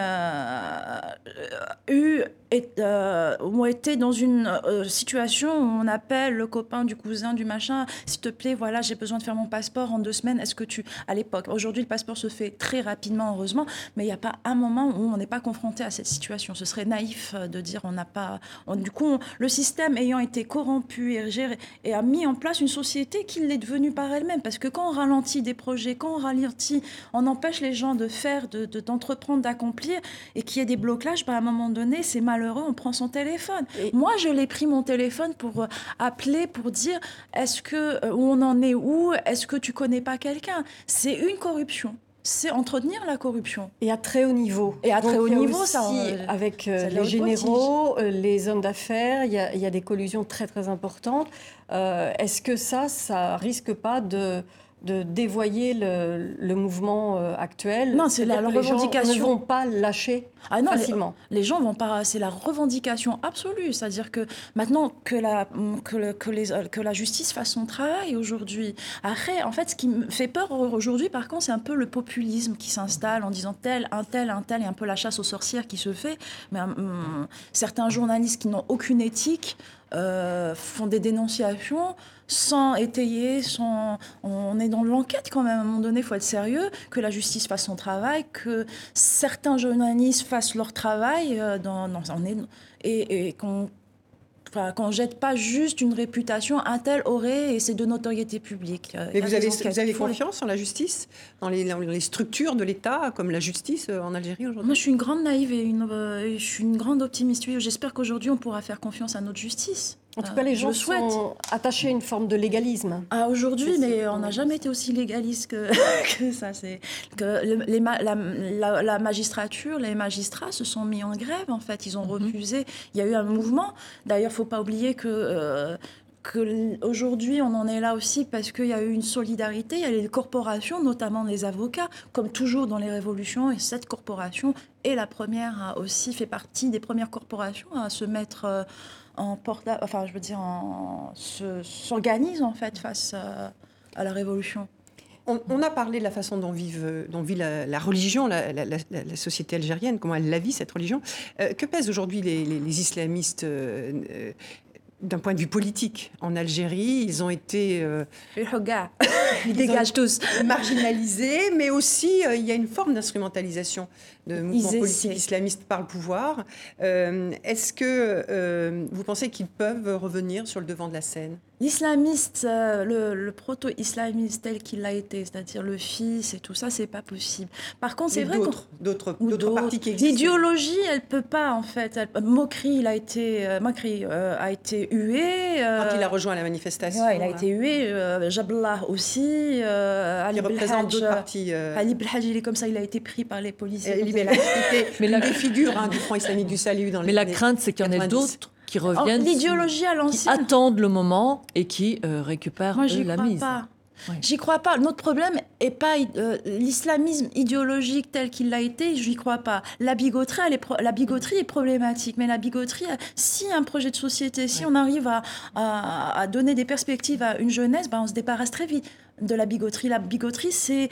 eu, et, euh, ont été dans une euh, situation où on appelle le copain du cousin, du machin, s'il te plaît, voilà, j'ai besoin de faire mon passeport en deux semaines, est-ce que tu... À l'époque, aujourd'hui, le passeport se fait très rapidement, heureusement, mais il n'y a pas un moment où on n'est pas confronté à cette situation. Ce serait naïf euh, de dire on n'a pas... du coup, le système ayant été corrompu et, géré, et a mis en place une société qui l'est devenue par elle-même. Parce que quand on ralentit des projets, quand on ralentit, on empêche les gens de faire, de- de- d'entreprendre, d'accomplir, et qu'il y ait des blocages, bah, à un moment donné, c'est malheureux, on prend son téléphone. Moi, je l'ai pris mon téléphone pour euh, appeler, pour dire est-ce que euh, on en est où? Est-ce que tu connais pas quelqu'un? C'est une corruption. C'est entretenir la corruption. Et à très haut niveau. Et à très Donc, haut niveau, aussi, ça, euh, avec euh, ça les généraux, euh, les hommes d'affaires, il y, a, il y a des collusions très très importantes. Euh, Est-ce que ça, ça risque pas de de dévoyer le, le mouvement euh, actuel Non, c'est la, la que les gens revendication. ne vont pas lâcher Ah non, les- facilement. Les, gens vont pas. C'est la revendication absolue. C'est-à-dire que maintenant que la, que, le- que les, que la justice fasse son travail aujourd'hui. Après, en fait, ce qui me fait peur aujourd'hui, par contre, c'est un peu le populisme qui s'installe en disant tel, un tel, un tel, et un peu la chasse aux sorcières qui se fait. Mais hum, certains journalistes qui n'ont aucune éthique euh, font des dénonciations sans étayer, sans... on est dans l'enquête quand même, à un moment donné, il faut être sérieux, que la justice fasse son travail, que certains journalistes fassent leur travail, euh, dans, on est, et, et qu'on enfin, qu'on jette pas juste une réputation, un tel aurait, et c'est de notoriété publique. Euh, Mais vous avez, vous avez confiance en la justice, dans les, dans les structures de l'État, comme la justice euh, en Algérie aujourd'hui? Moi, je suis une grande naïve et une, euh, je suis une grande optimiste. J'espère qu'aujourd'hui, on pourra faire confiance à notre justice. En tout Euh, cas, les gens sont attachés à une forme de légalisme. Ah, aujourd'hui, mais on n'a jamais été aussi légaliste que, que ça. C'est que les la, la- la magistrature, les magistrats se sont mis en grève, en fait. Ils ont refusé. Il y a eu un mouvement. D'ailleurs, il ne faut pas oublier que. euh, que aujourd'hui on en est là aussi parce qu'il y a eu une solidarité, il y a les corporations, notamment les avocats, comme toujours dans les révolutions, et cette corporation est la première à aussi fait partie des premières corporations à se mettre euh, en enfin je veux dire, s'organise en fait face à, à la révolution. On, a parlé de la façon dont, vit la, religion, la, société algérienne, comment elle la vit, cette religion. que pèsent aujourd'hui les, islamistes d'un point de vue politique. En Algérie, ils ont été euh, ils dégagent tous. marginalisés, mais aussi euh, il y a une forme d'instrumentalisation. De mouvements politiques islamistes par le pouvoir. Euh, est-ce que euh, vous pensez qu'ils peuvent revenir sur le devant de la scène? L'islamiste, euh, le, proto-islamiste tel qu'il a été, c'est-à-dire le fils et tout ça, c'est pas possible. Par contre, c'est vrai d'autres, d'autres, partis qui existent. L'idéologie, elle peut pas en fait. Mokri, il a été, Mokri a été hué. Quand il a rejoint la manifestation. il a été hué. Jabla aussi. Ali représente d'autres partis. Ali Belhaj, il est comme ça, il a été pris par les policiers mais la figure hein, du Front islamique du salut dans Mais la crainte, c'est qu'il y en ait d'autres qui reviennent, l'idéologie à qui attendent le moment et qui euh, récupèrent Moi, eux, la crois mise. Pas. J'y crois pas. Notre problème est pas euh, l'islamisme idéologique tel qu'il l'a été. J'y crois pas. La bigoterie, elle est la bigoterie est problématique, mais la bigoterie, si un projet de société, si on arrive à, à, donner des perspectives à une jeunesse, ben on se débarrasse très vite de la bigoterie. La bigoterie, c'est,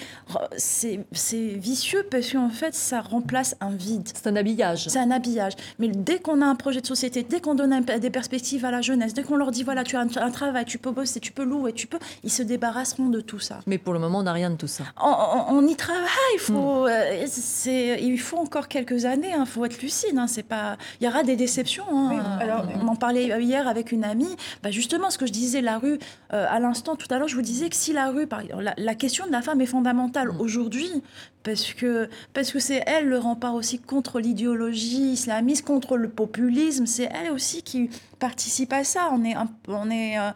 c'est, vicieux parce qu'en fait, ça remplace un vide. C'est un habillage. C'est un habillage. Mais dès qu'on a un projet de société, dès qu'on donne des perspectives à la jeunesse, dès qu'on leur dit, voilà, tu as un, travail, tu peux bosser, tu peux louer, tu peux, ils se débarrasseront de tout ça. Mais pour le moment, on n'a rien de tout ça. On, y travaille. Il faut, hmm. euh, c'est, il faut encore quelques années. Il hein, faut être lucide. Hein, c'est pas, il y aura des déceptions. Hein. alors, on en parlait hier avec une amie. Bah, justement, ce que je disais, la rue, euh, à l'instant, tout à l'heure, je vous disais que si la rue la, question de la femme est fondamentale mm. aujourd'hui parce que parce que c'est elle le rempart aussi contre l'idéologie islamiste, contre le populisme. C'est elle aussi qui participe à ça. On est, on est euh,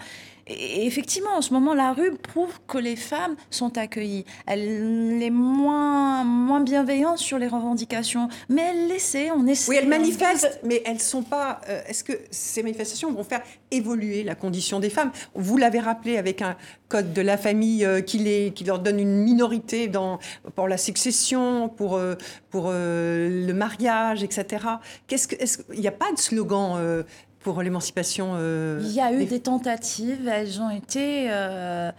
et effectivement, en ce moment, la rue prouve que les femmes sont accueillies. Elle est moins, moins bienveillante sur les revendications, mais elle l'essaie, on essaie. Oui, elle manifeste, mais elles sont pas. Euh, est-ce que ces manifestations vont faire évoluer la condition des femmes? Vous l'avez rappelé avec un code de la famille euh, qui, les, qui leur donne une minorité dans, pour la succession, pour, euh, pour le mariage, etc. Qu'est-ce que, il n'y a pas de slogan pour l'émancipation euh, Il y a eu des... tentatives, elles ont été... Euh,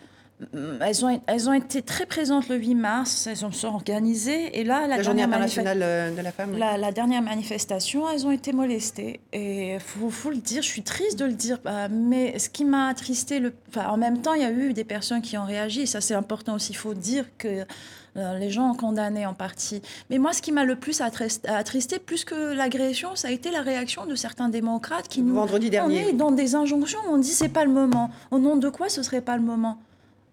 elles ont, elles ont été très présentes le 8 mars, elles ont sont organisées. Et là, la, journée internationale euh, de la femme. La, dernière manifestation, elles ont été molestées. Et il faut, faut, le dire, je suis triste de le dire, mais ce qui m'a attristé, le, enfin, en même temps, il y a eu des personnes qui ont réagi. Ça, c'est important aussi. Il faut dire que euh, les gens ont condamné en partie. Mais moi, ce qui m'a le plus attristé, plus que l'agression, ça a été la réaction de certains démocrates qui nous... Vendredi dernier. On est dans des injonctions, on dit c'est pas le moment. Au nom de quoi ce serait pas le moment?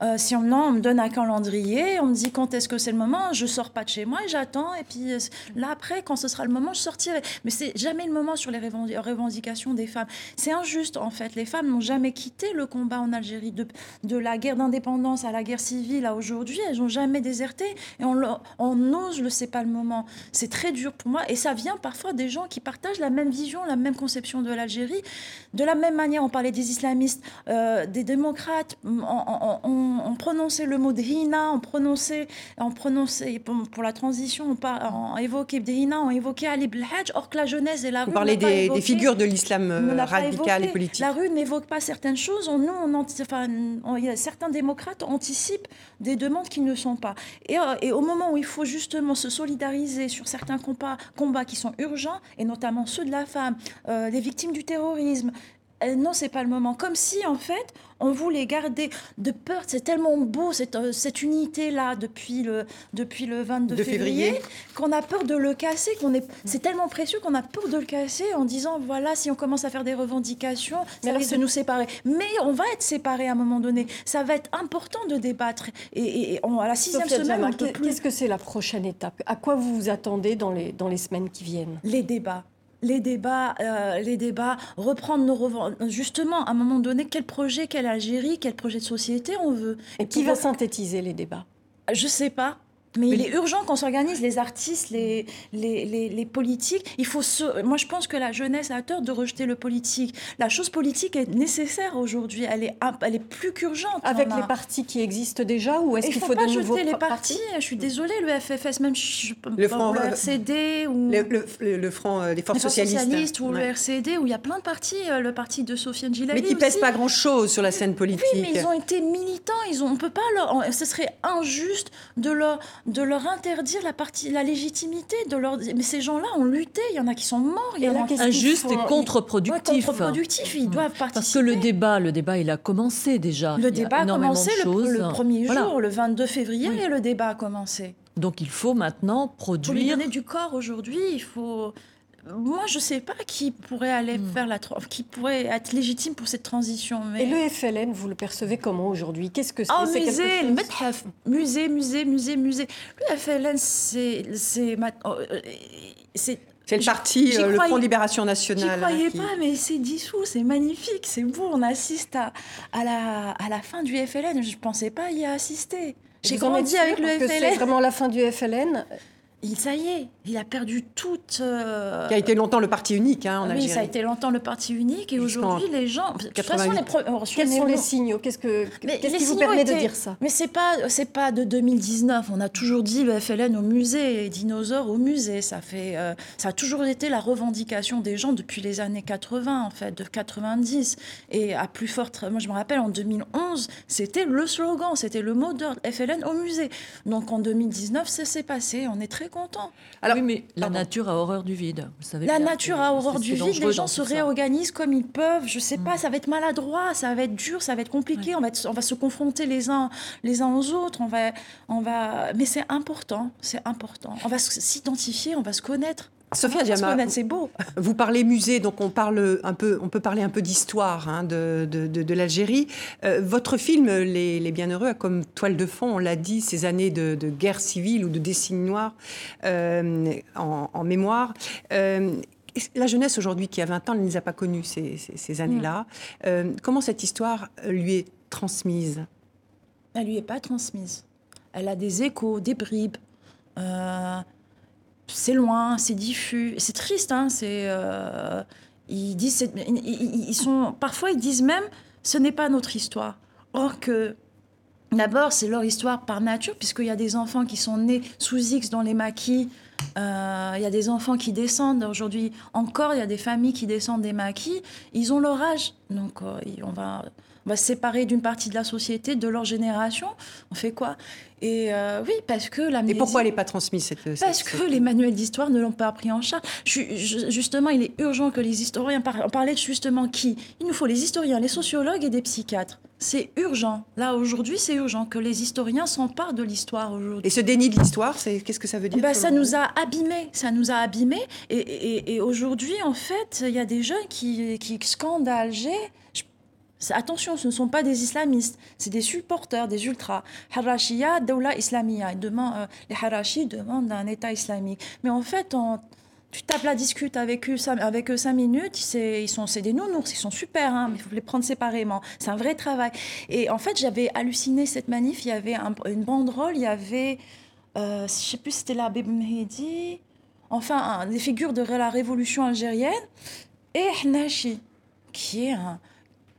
Euh, si on, on me donne un calendrier, on me dit quand est-ce que c'est le moment, je sors pas de chez moi et j'attends. Et puis euh, là, après, quand ce sera le moment, je sortirai. Mais c'est jamais le moment sur les revendications des femmes. C'est injuste, en fait. Les femmes n'ont jamais quitté le combat en Algérie. De, de la guerre d'indépendance à la guerre civile à aujourd'hui, elles n'ont jamais déserté. Et on, on ose le c'est pas le moment. C'est très dur pour moi. Et ça vient parfois des gens qui partagent la même vision, la même conception de l'Algérie. De la même manière, on parlait des islamistes, euh, des démocrates. on, prononçait le mot Dhina, on prononçait, on prononçait pour, la transition, on, par, on évoquait Dhina, on évoquait Ali Belhadj, or que la jeunesse et la rue. Vous parlez des, figures de l'islam euh, radical et politique. La rue n'évoque pas certaines choses. nous, on, enfin, certains démocrates anticipent des demandes qui ne sont pas. Euh, et, au moment où il faut justement se solidariser sur certains combats, combats qui sont urgents, et notamment ceux de la femme, euh, les victimes du terrorisme, non, non, c'est pas le moment. Comme si, en fait, on voulait garder de peur. C'est tellement beau, cette, euh, cette unité-là, depuis le, depuis le 22 février, qu'on a peur de le casser. qu'on est, C'est tellement précieux qu'on a peur de le casser en disant voilà, si on commence à faire des revendications, ça risque de nous séparer. Mais on va être séparés à un moment donné. Ça va être important de débattre. Et, à la sixième semaine, Qu'est-ce que c'est la prochaine étape? À quoi vous vous attendez dans les, dans les semaines qui viennent? Les débats les débats, euh, les débats, reprendre nos justement à un moment donné quel projet, quelle Algérie, quel projet de société on veut? Et qui va synthétiser les débats? Je sais pas. Mais, il est urgent qu'on s'organise, les artistes, les, les, les, politiques. Il faut se... Moi, je pense que la jeunesse a tort de rejeter le politique. La chose politique est nécessaire aujourd'hui. Elle est, elle est plus qu'urgente. Avec les partis qui existent déjà ou est-ce qu'il faut, faut pas de nouveaux jeter les partis Je suis désolée, le FFS, même je, le front le RCD ou le, le, front des forces socialistes, ou le RCD où il y a plein de partis, le parti de Sofiane Gilali. Mais qui pèsent pas grand-chose sur la scène politique. Oui, mais ils ont été militants. Ils ont, on peut pas leur, ce serait injuste de leur de leur interdire la, partie, la légitimité de leur... Mais ces gens-là ont lutté, il y en a qui sont morts. Il y en a qui Injuste et contre-productif. ils doivent participer. Parce que le débat, le débat, il a commencé déjà. Le débat a commencé le, le, premier jour, le 22 février, et le débat a commencé. Donc il faut maintenant produire... Faut lui donner du corps aujourd'hui, il faut moi, je ne sais pas qui pourrait aller hmm. faire la qui pourrait être légitime pour cette transition. Mais... Et le FLN, vous le percevez comment aujourd'hui? Qu'est-ce que c'est? Oh, musée, musée, musée, musée, musée. Le FLN, c'est c'est oh, euh, c'est c'est le parti, euh, le Front Libération Nationale. Je croyais hein, pas, mais c'est dissous, c'est magnifique, c'est beau. On assiste à, à, la, à la fin du FLN. Je ne pensais pas y assister. J'ai grandi avec le FLN. C'est vraiment la fin du FLN il, ça y est, il a perdu toute. Euh, Qui a été longtemps le parti unique hein, en oui, Algérie. ça a été longtemps le parti unique et aujourd'hui les gens. De toute façon, les Quels sont les signaux? Qu'est-ce que qu'est-ce qui vous permet de dire ça? Mais c'est pas c'est pas de 2019. On a toujours dit le FLN au musée, les dinosaures au musée. Ça fait euh, ça a toujours été la revendication des gens depuis les années 80 en fait, de 90 et à plus forte. Moi je me rappelle en 2011, c'était le slogan, c'était le mot d'ordre FLN au musée. Donc en 2019, ça s'est passé. On est très content. Alors, oui, mais la nature a horreur du vide. Vous savez la nature a horreur du vide. Les gens se réorganisent comme ils peuvent. Je sais pas, ça va être maladroit, ça va être dur, ça va être compliqué. On, va on va se confronter les uns, les uns aux autres. On va, on va... Mais c'est important, c'est important. On va s'identifier, on va se connaître. Sophia Diama, c'est beau. Vous parlez musée, donc on parle un peu, on peut parler un peu d'histoire hein, de, de, de, l'Algérie. Euh, votre film, Les, les, Bienheureux, a comme toile de fond, on l'a dit, ces années de, guerre civile ou de décennies noires euh, en, mémoire. Euh, la jeunesse aujourd'hui qui a 20 ans, ne les a pas connues ces, ces, années-là. comment cette histoire lui est transmise? Elle lui est pas transmise. Elle a des échos, des bribes c'est loin, c'est diffus, c'est triste. Hein, c'est, euh, ils disent, ils, sont, parfois ils disent même, ce n'est pas notre histoire. Or que D'abord, c'est leur histoire par nature, puisqu'il y a des enfants qui sont nés sous X dans les maquis. Euh, il y a des enfants qui descendent. Aujourd'hui, encore, il y a des familles qui descendent des maquis. Ils ont leur âge. Donc, euh, on va on va se séparer d'une partie de la société, de leur génération. On fait quoi? Et euh, oui, parce que la Et pourquoi elle n'est pas transmise cette, Parce que les manuels d'histoire ne l'ont pas pris en charge. justement, il est urgent que les historiens... On parlait justement qui? Il nous faut les historiens, les sociologues et des psychiatres. C'est urgent. Là, aujourd'hui, c'est urgent que les historiens s'emparent de l'histoire aujourd'hui. Et ce déni de l'histoire, c'est qu'est-ce que ça veut dire ben, Ça nous a abîmés. Ça nous a abîmés. Et, et, aujourd'hui, en fait, il y a des jeunes qui, qui scandent à Alger. Attention, ce ne sont pas des islamistes, c'est des supporters, des ultras. Harashia, Daula Islamia. Euh, les Harashi demandent un État islamique. Mais en fait, tu tapes la discute avec eux, cinq minutes, c'est, ils sont, c'est des nounours, ils sont super, hein, mais il faut les prendre séparément. C'est un vrai travail. Et en fait, j'avais halluciné cette manif. Il y avait une banderole, il y avait, euh, je ne sais plus, c'était la Mehdi, enfin, des figures de la révolution algérienne, et Hnachi, qui est un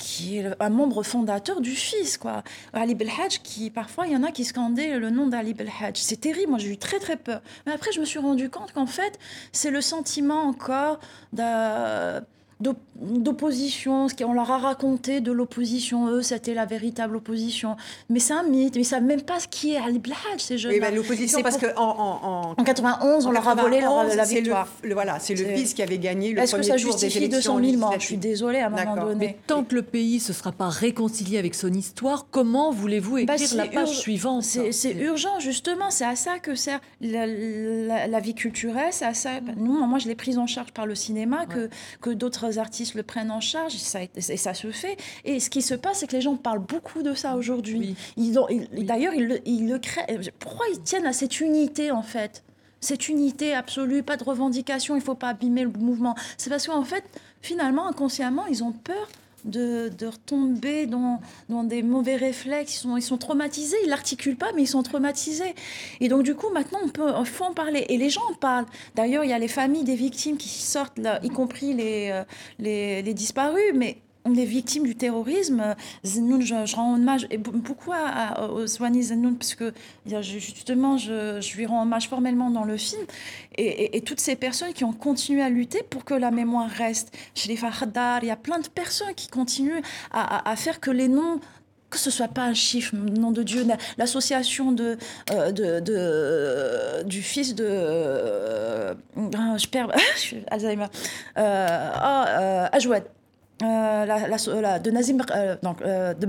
qui est un membre fondateur du FIS, quoi. Ali Belhadj, qui parfois, il y en a qui scandaient le nom d'Ali Belhadj. C'est terrible, moi j'ai eu très très peur. Mais après, je me suis rendu compte qu'en fait, c'est le sentiment encore d'un d'opposition, ce qu'on leur a raconté de l'opposition, eux, c'était la véritable opposition. Mais c'est un mythe, ils ne savent même pas ce qui est Ali Blahaj, ces jeunes. Oui, l'opposition, parce qu'en en, en, 91, on leur a volé la victoire. Le, voilà, c'est le fils qui avait gagné le Est-ce que ça justifie 200 000 morts? Je suis désolée à un moment donné. Mais tant que le pays ne se sera pas réconcilié avec son histoire, comment voulez-vous bah, écrire la page suivante? C'est urgent, justement, c'est à ça que sert la, vie culturelle, c'est à ça. Nous, moi, je l'ai prise en charge par le cinéma, que, que d'autres artistes le prennent en charge, et ça, ça se fait. Et ce qui se passe, c'est que les gens parlent beaucoup de ça aujourd'hui. D'ailleurs, ils, ils, le créent. Pourquoi ils tiennent à cette unité, en fait? Cette unité absolue, pas de revendication, il ne faut pas abîmer le mouvement. C'est parce qu'en fait, finalement, inconsciemment, ils ont peur de, de retomber dans, dans des mauvais réflexes. Ils sont, ils sont traumatisés, ils l'articulent pas, mais ils sont traumatisés. Et donc, du coup, maintenant, on peut, il faut en parler. Et les gens en parlent. D'ailleurs, il y a les familles des victimes qui sortent, là, y compris les, euh, les, les disparus, mais les victimes du terrorisme, Zenoun, je, je rends hommage et be- beaucoup à, à, Swani Zenoun, parce que justement, je, je lui rends hommage formellement dans le film, et, et- et toutes ces personnes qui ont continué à lutter pour que la mémoire reste. Chez les Haddad, il y a plein de personnes qui continuent à, à- à faire que les noms que ce soit pas un chiffre, nom de Dieu, la- l'association de, euh, de, de- du fils de, euh, ah, je perds, Alzheimer, euh, ah, euh, Ajouad. Euh, la, la- la- de Nazim, euh, donc, euh, de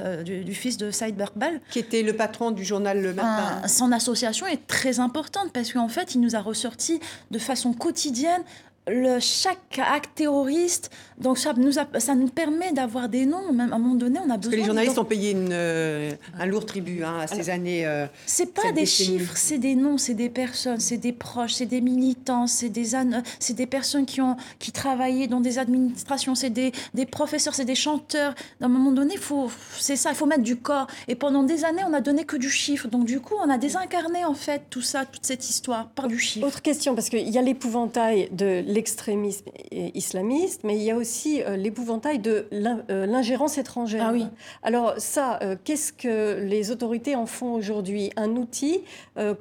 euh, du, du fils de Saïd Berbel. Qui était le patron du journal Le Matin. Un- son association est très importante parce qu'en fait, il nous a ressorti de façon quotidienne le, chaque acte terroriste. Donc ça nous, a- ça nous permet d'avoir des noms. Même à un moment donné, on a besoin. Parce que les journalistes ont payé une, euh, un lourd tribut hein, à ces années. euh, C'est pas des décennie. chiffres, c'est des noms, c'est des personnes, c'est des proches, c'est des militants, c'est des, an- c'est des personnes qui ont qui travaillaient dans des administrations, c'est des, des professeurs, c'est des chanteurs. À un moment donné, faut, c'est ça, il faut mettre du corps. Et pendant des années, on a donné que du chiffre. Donc du coup, on a désincarné en fait tout ça, toute cette histoire par du chiffre. Autre question, parce qu'il y a l'épouvantail de l'extrémisme islamiste, mais il y a aussi euh, l'épouvantail de euh, l'ingérence étrangère. Ah oui. Alors ça, euh, qu'est-ce que les autorités en font aujourd'hui? Un outil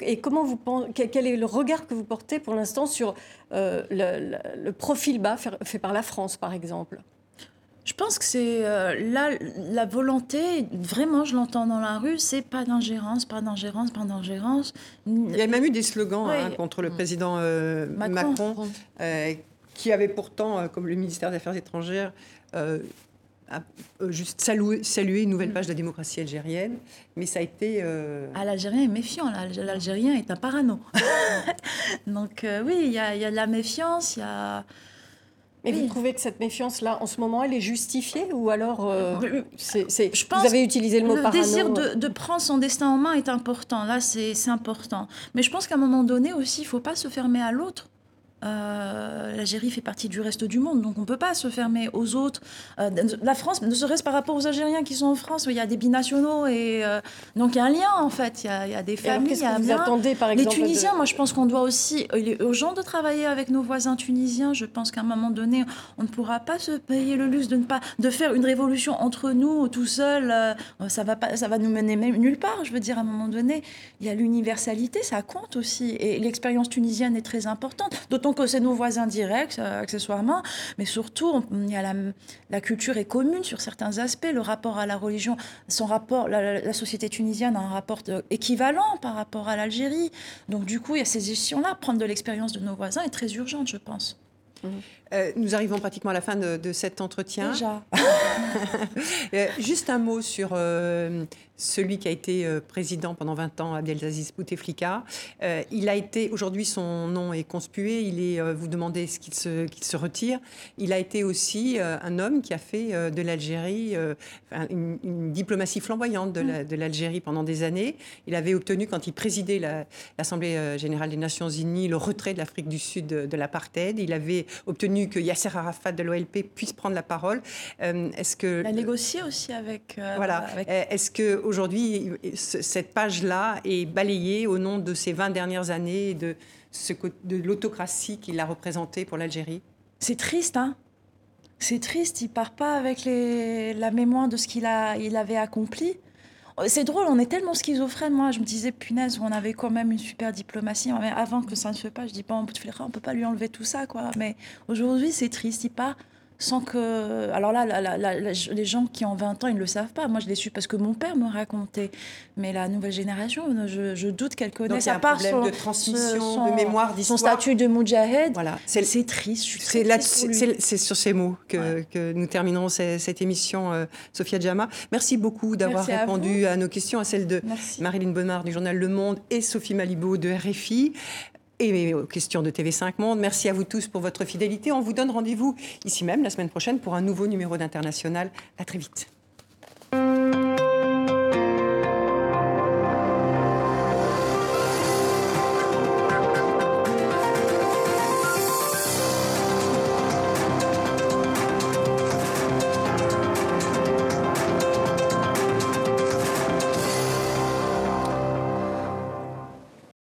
Et comment vous pensez, quel est le regard que vous portez pour l'instant sur le, le- le profil bas fait par la France, par exemple? Je pense que c'est euh, là la volonté, vraiment, je l'entends dans la rue, c'est pas d'ingérence, pas d'ingérence, pas d'ingérence. Il y a même eu des slogans Oui. hein, contre le président euh, Macron. Macron, euh, qui avait pourtant, euh, comme le ministère des Affaires étrangères, euh, a- euh, juste salué, salué une nouvelle page de la démocratie algérienne. Mais ça a été. euh, Ah, l'Algérien est méfiant, l'Al- l'Algérien est un parano. Donc euh, oui, il y, a il y a de la méfiance, il y a... Mais Oui. vous trouvez que cette méfiance-là, en ce moment, elle est justifiée ou alors euh, c'est, c'est- Je vous pense avez utilisé le mot le parano désir de, de prendre son destin en main est important. Là, c'est important. Mais je pense qu'à un moment donné aussi, il faut pas se fermer à l'autre. Euh, L'Algérie fait partie du reste du monde, donc on ne peut pas se fermer aux autres. Euh, la France, ne serait-ce par rapport aux Algériens qui sont en France, il y a des binationaux, et euh, donc il y a un lien en fait, il y a, il y a des familles. qu'est-ce que vous attendez, par Les exemple, de- Tunisiens, moi je pense qu'on doit aussi, il est urgent de travailler avec nos voisins tunisiens. Je pense qu'à un moment donné, on ne pourra pas se payer le luxe de ne pas de faire une révolution entre nous tout seul. ça va pas, ça va nous mener même nulle part. Je veux dire, à un moment donné, il y a l'universalité, ça compte aussi, et l'expérience tunisienne est très importante. D'autant que c'est nos voisins directs, euh, accessoirement, mais surtout, on- y a la, culture est commune sur certains aspects. Le rapport à la religion, son rapport, la, société tunisienne a un rapport équivalent par rapport à l'Algérie. Donc du coup, il y a ces gestions-là. Prendre de l'expérience de nos voisins est très urgente, je pense. Euh, nous arrivons pratiquement à la fin de, de cet entretien. Déjà. Euh, juste un mot sur euh, celui qui a été président pendant 20 ans, Abdelaziz Bouteflika. Il a été, aujourd'hui son nom est conspué, il est, vous demandez ce qu'il se, retire. Il a été aussi un homme qui a fait de l'Algérie une, une diplomatie flamboyante de la- de l'Algérie pendant des années. Il avait obtenu, quand il présidait la- l'Assemblée générale des Nations Unies, le retrait de l'Afrique du Sud de, de l'apartheid. Il avait obtenu que Yasser Arafat de l'OLP puisse prendre la parole. Euh, Est-ce que Il a négocié aussi avec. euh, voilà. avec- Euh, Est-ce que aujourd'hui ce- cette page-là est balayée au nom de ces 20 dernières années et de, ce, de l'autocratie qu'il a représentée pour l'Algérie? C'est triste, hein C'est triste, il part pas avec les... la mémoire de ce qu'il a... il avait accompli. C'est drôle, on est tellement schizophrène. Moi, je me disais, punaise, on avait quand même une super diplomatie. Mais avant que ça ne se fait pas, je dis, bon, on peut pas lui enlever tout ça, quoi. Mais aujourd'hui, c'est triste, il part sans que... Alors là, les gens qui ont 20 ans, ils ne le savent pas. Moi, je l'ai su parce que mon père me racontait. Mais la nouvelle génération, je, je doute qu'elle connaisse. à part son- de transmission, son- de mémoire, Son d'histoire. statut de Moudjahed. Voilà, c'est triste. C'est sur ces mots que, que nous terminerons ce- cette émission, euh, Sophia Djama. Merci beaucoup d'avoir à répondu à, nos questions, à celles de Merci. Marilyn Bonnard du journal Le Monde et Sophie Malibaud de RFI et aux questions de TV5 Monde. Merci à vous tous pour votre fidélité. On vous donne rendez-vous ici même la semaine prochaine pour un nouveau numéro d'International. À très vite.